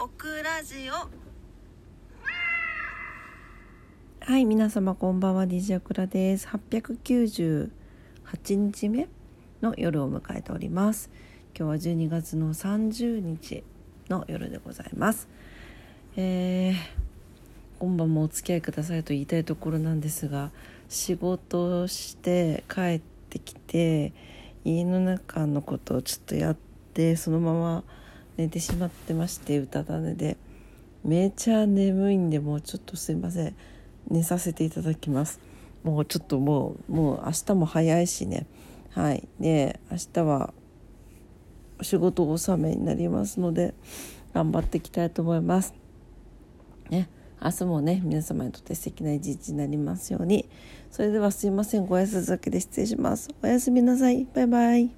オクラジオはい、皆様こんばんは、DJ オクラです。898日目の夜を迎えております。今日は12月の30日の夜でございます。えー、今晩もお付き合いくださいと言いたいところなんですが、仕事をして帰ってきて、家の中のことをちょっとやって、そのまま寝てしまってまして、うたた寝で。めちゃ眠いんで、もうちょっとすいません。寝させていただきます。もうちょっともうもう明日も早いしね。はい。で明日はお仕事納めになりますので頑張っていきたいと思います。ね。明日もね皆様にとって素敵な一日になりますように。それではすいません。ご挨拶だけで失礼します。おやすみなさい。バイバイ。